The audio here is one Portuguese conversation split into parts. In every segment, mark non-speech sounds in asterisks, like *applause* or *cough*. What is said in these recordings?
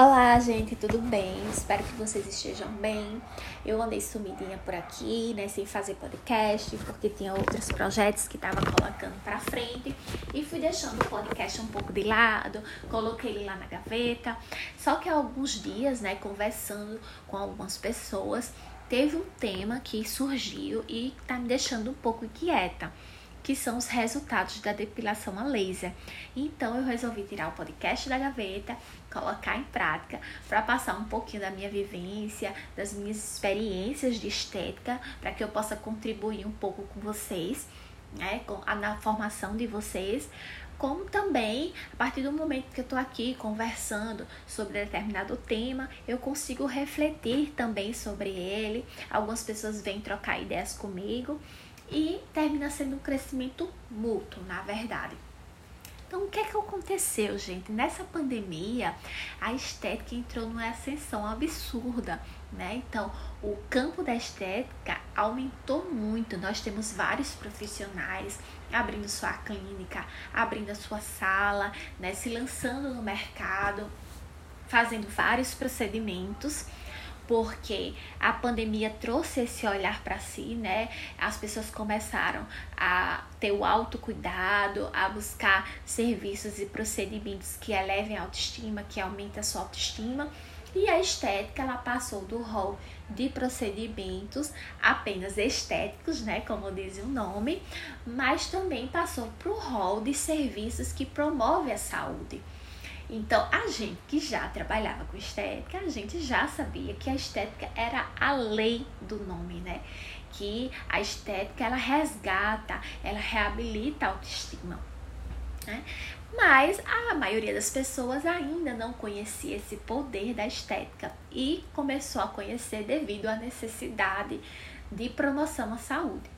Olá, gente, tudo bem? Espero que vocês estejam bem. Eu andei sumidinha por aqui, né, sem fazer podcast, porque tinha outros projetos que estava colocando para frente e fui deixando o podcast um pouco de lado, coloquei ele lá na gaveta. Só que há alguns dias, né, conversando com algumas pessoas, teve um tema que surgiu e tá me deixando um pouco inquieta que são os resultados da depilação a laser. Então eu resolvi tirar o podcast da gaveta, colocar em prática para passar um pouquinho da minha vivência, das minhas experiências de estética, para que eu possa contribuir um pouco com vocês, né, com a, na formação de vocês, como também, a partir do momento que eu estou aqui conversando sobre determinado tema, eu consigo refletir também sobre ele. Algumas pessoas vêm trocar ideias comigo e termina sendo um crescimento mútuo, na verdade. Então, o que é que aconteceu, gente? Nessa pandemia, a estética entrou numa ascensão absurda, né? Então, o campo da estética aumentou muito. Nós temos vários profissionais abrindo sua clínica, abrindo a sua sala, né? Se lançando no mercado, fazendo vários procedimentos porque a pandemia trouxe esse olhar para si, né? As pessoas começaram a ter o autocuidado, a buscar serviços e procedimentos que elevem a autoestima, que aumentem a sua autoestima. E a estética, ela passou do rol de procedimentos apenas estéticos, né, como diz o nome, mas também passou para o rol de serviços que promovem a saúde. Então, a gente que já trabalhava com estética, a gente já sabia que a estética era a lei do nome, né? Que a estética ela resgata, ela reabilita a autoestima. Né? Mas a maioria das pessoas ainda não conhecia esse poder da estética e começou a conhecer devido à necessidade de promoção à saúde.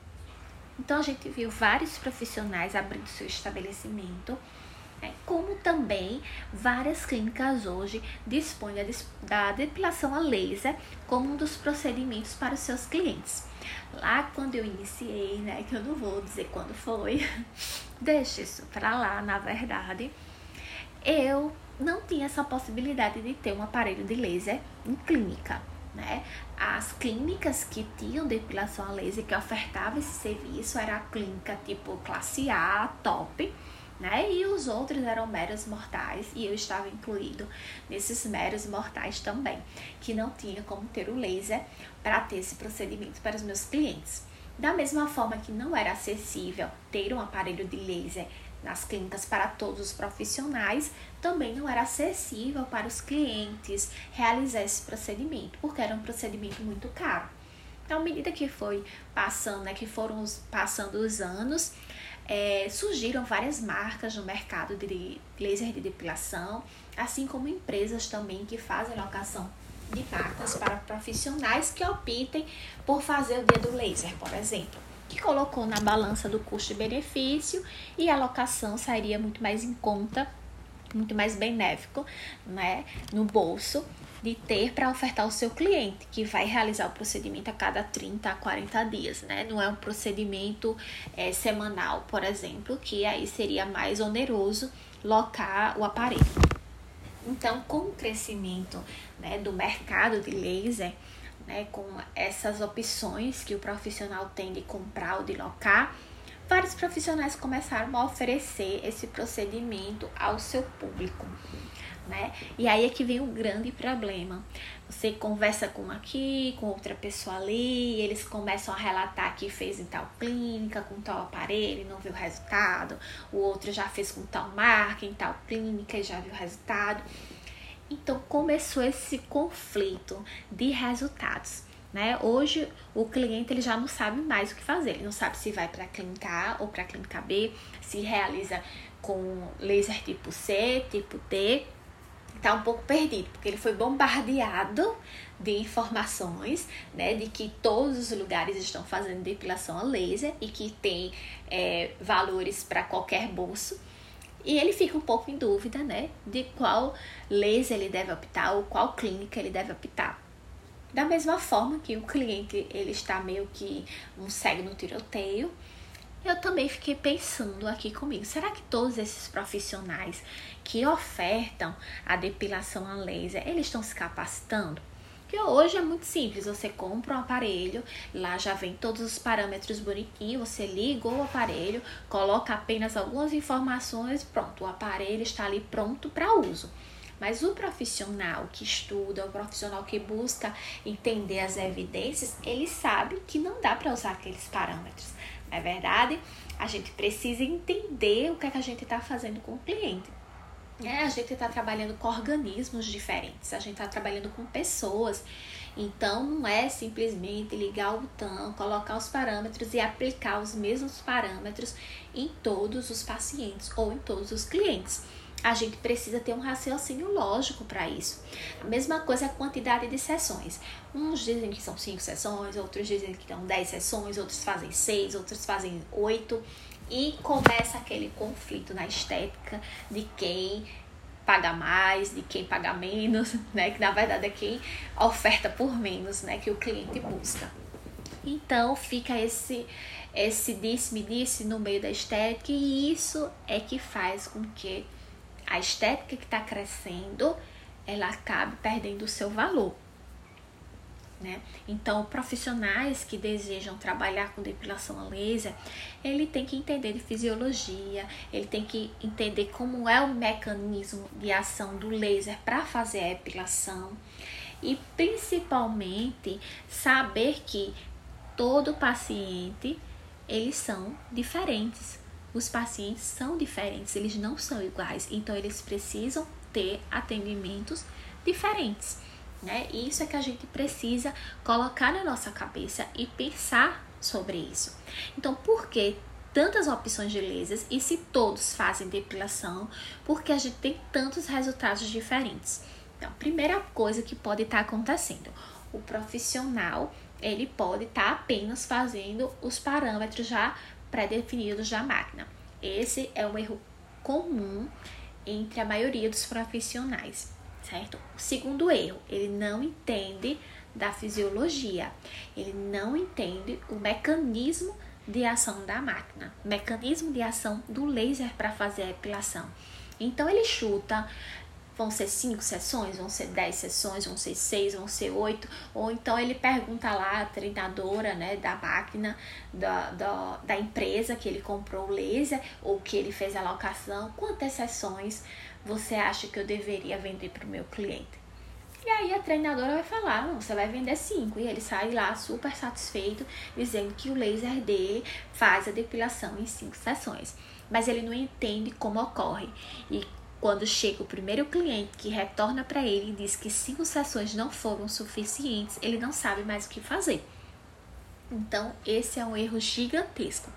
Então a gente viu vários profissionais abrindo seu estabelecimento? Como também várias clínicas hoje dispõem da depilação a laser como um dos procedimentos para os seus clientes. Lá quando eu iniciei, né, que eu não vou dizer quando foi, *laughs* deixa isso para lá, na verdade, eu não tinha essa possibilidade de ter um aparelho de laser em clínica. Né? As clínicas que tinham depilação a laser, que ofertavam esse serviço, era a clínica tipo classe A, top, né? E os outros eram meros mortais e eu estava incluído nesses meros mortais também, que não tinha como ter o laser para ter esse procedimento para os meus clientes. Da mesma forma que não era acessível ter um aparelho de laser nas clínicas para todos os profissionais, também não era acessível para os clientes realizar esse procedimento, porque era um procedimento muito caro. Então, à medida que foi passando, né, que foram passando os anos, é, surgiram várias marcas no mercado de laser de depilação, assim como empresas também que fazem locação de marcas para profissionais que optem por fazer o dia do laser, por exemplo, que colocou na balança do custo-benefício e a locação sairia muito mais em conta, muito mais benéfico, né, no bolso de ter para ofertar ao seu cliente, que vai realizar o procedimento a cada 30 a 40 dias, né? Não é um procedimento é, semanal, por exemplo, que aí seria mais oneroso locar o aparelho. Então, com o crescimento né, do mercado de laser, né, com essas opções que o profissional tem de comprar ou de locar, vários profissionais começaram a oferecer esse procedimento ao seu público né? E aí é que vem o grande problema. Você conversa com aqui, com outra pessoa ali, eles começam a relatar que fez em tal clínica, com tal aparelho e não viu resultado. O outro já fez com tal marca, em tal clínica e já viu resultado. Então começou esse conflito de resultados. Né? Hoje o cliente ele já não sabe mais o que fazer, ele não sabe se vai para a clínica A ou para a clínica B, se realiza com laser tipo C, tipo D tá um pouco perdido, porque ele foi bombardeado de informações, né, de que todos os lugares estão fazendo depilação a laser e que tem é, valores para qualquer bolso. E ele fica um pouco em dúvida, né, de qual laser ele deve optar ou qual clínica ele deve optar. Da mesma forma que o cliente ele está meio que um cego no tiroteio, eu também fiquei pensando aqui comigo, será que todos esses profissionais que ofertam a depilação a laser, eles estão se capacitando? Porque hoje é muito simples, você compra um aparelho, lá já vem todos os parâmetros bonitinhos, você liga o aparelho, coloca apenas algumas informações, pronto, o aparelho está ali pronto para uso. Mas o profissional que estuda, o profissional que busca entender as evidências, ele sabe que não dá para usar aqueles parâmetros. Não é verdade? A gente precisa entender o que, é que a gente está fazendo com o cliente. É, a gente está trabalhando com organismos diferentes, a gente está trabalhando com pessoas. Então, não é simplesmente ligar o botão, colocar os parâmetros e aplicar os mesmos parâmetros em todos os pacientes ou em todos os clientes. A gente precisa ter um raciocínio lógico para isso. A mesma coisa a quantidade de sessões. Uns dizem que são cinco sessões, outros dizem que são dez sessões, outros fazem seis, outros fazem oito e começa aquele conflito na estética de quem paga mais, de quem paga menos, *laughs* né? Que na verdade é quem oferta por menos, né? Que o cliente busca. Então fica esse esse disse-me disse no meio da estética e isso é que faz com que a estética que está crescendo ela acabe perdendo o seu valor né? Então, profissionais que desejam trabalhar com depilação a laser, ele tem que entender de fisiologia, ele tem que entender como é o mecanismo de ação do laser para fazer a epilação e principalmente saber que todo paciente eles são diferentes. Os pacientes são diferentes, eles não são iguais, então eles precisam ter atendimentos diferentes né? E isso é que a gente precisa colocar na nossa cabeça e pensar sobre isso. Então, por que tantas opções de lasers e se todos fazem depilação, porque a gente tem tantos resultados diferentes? Então, primeira coisa que pode estar tá acontecendo, o profissional ele pode estar tá apenas fazendo os parâmetros já pré-definidos da máquina. Esse é um erro comum entre a maioria dos profissionais certo? O segundo erro, ele não entende da fisiologia, ele não entende o mecanismo de ação da máquina, mecanismo de ação do laser para fazer a epilação. Então ele chuta, vão ser cinco sessões, vão ser dez sessões, vão ser seis, vão ser oito, ou então ele pergunta lá a treinadora né, da máquina, da, da, da empresa que ele comprou o laser, ou que ele fez a locação, quantas sessões você acha que eu deveria vender para o meu cliente? E aí a treinadora vai falar, não, você vai vender cinco. E ele sai lá super satisfeito, dizendo que o laser dele faz a depilação em cinco sessões. Mas ele não entende como ocorre. E quando chega o primeiro cliente que retorna para ele e diz que cinco sessões não foram suficientes, ele não sabe mais o que fazer. Então, esse é um erro gigantesco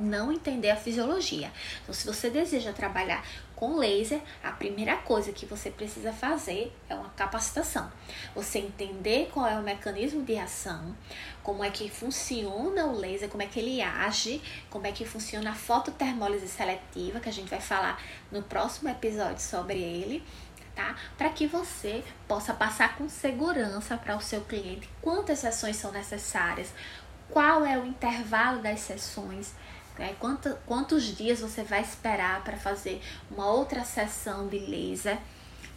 não entender a fisiologia. Então, se você deseja trabalhar com laser, a primeira coisa que você precisa fazer é uma capacitação. Você entender qual é o mecanismo de ação, como é que funciona o laser, como é que ele age, como é que funciona a fototermólise seletiva, que a gente vai falar no próximo episódio sobre ele. Tá? Para que você possa passar com segurança para o seu cliente quantas sessões são necessárias, qual é o intervalo das sessões, né? Quanto, quantos dias você vai esperar para fazer uma outra sessão de laser?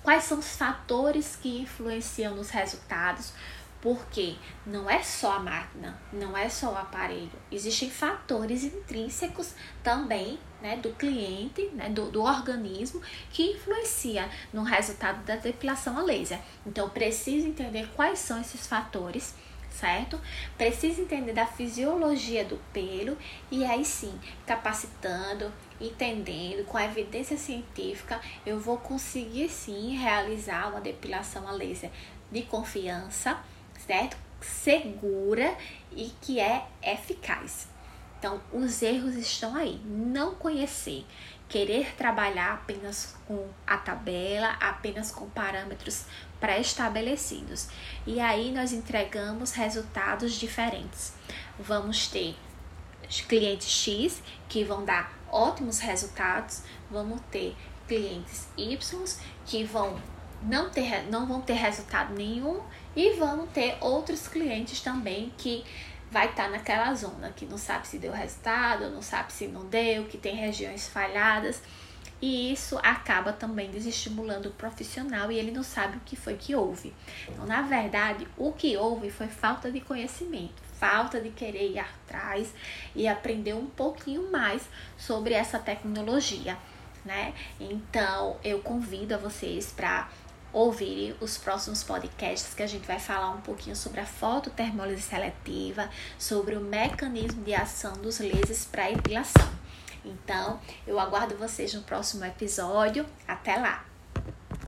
Quais são os fatores que influenciam nos resultados? Porque não é só a máquina, não é só o aparelho, existem fatores intrínsecos também né, do cliente, né, do, do organismo, que influencia no resultado da depilação a laser. Então, preciso entender quais são esses fatores certo? Precisa entender da fisiologia do pelo e aí sim, capacitando, entendendo com a evidência científica, eu vou conseguir sim realizar uma depilação a laser de confiança, certo? Segura e que é eficaz. Então, os erros estão aí. Não conhecer, querer trabalhar apenas com a tabela, apenas com parâmetros pré-estabelecidos. E aí nós entregamos resultados diferentes. Vamos ter clientes X que vão dar ótimos resultados, vamos ter clientes Y que vão não ter não vão ter resultado nenhum e vamos ter outros clientes também que vai estar tá naquela zona que não sabe se deu resultado, não sabe se não deu, que tem regiões falhadas. E isso acaba também desestimulando o profissional e ele não sabe o que foi que houve. Então, na verdade, o que houve foi falta de conhecimento, falta de querer ir atrás e aprender um pouquinho mais sobre essa tecnologia, né? Então, eu convido a vocês para ouvirem os próximos podcasts que a gente vai falar um pouquinho sobre a fototermólise seletiva, sobre o mecanismo de ação dos lasers para epilação. Então, eu aguardo vocês no próximo episódio. Até lá!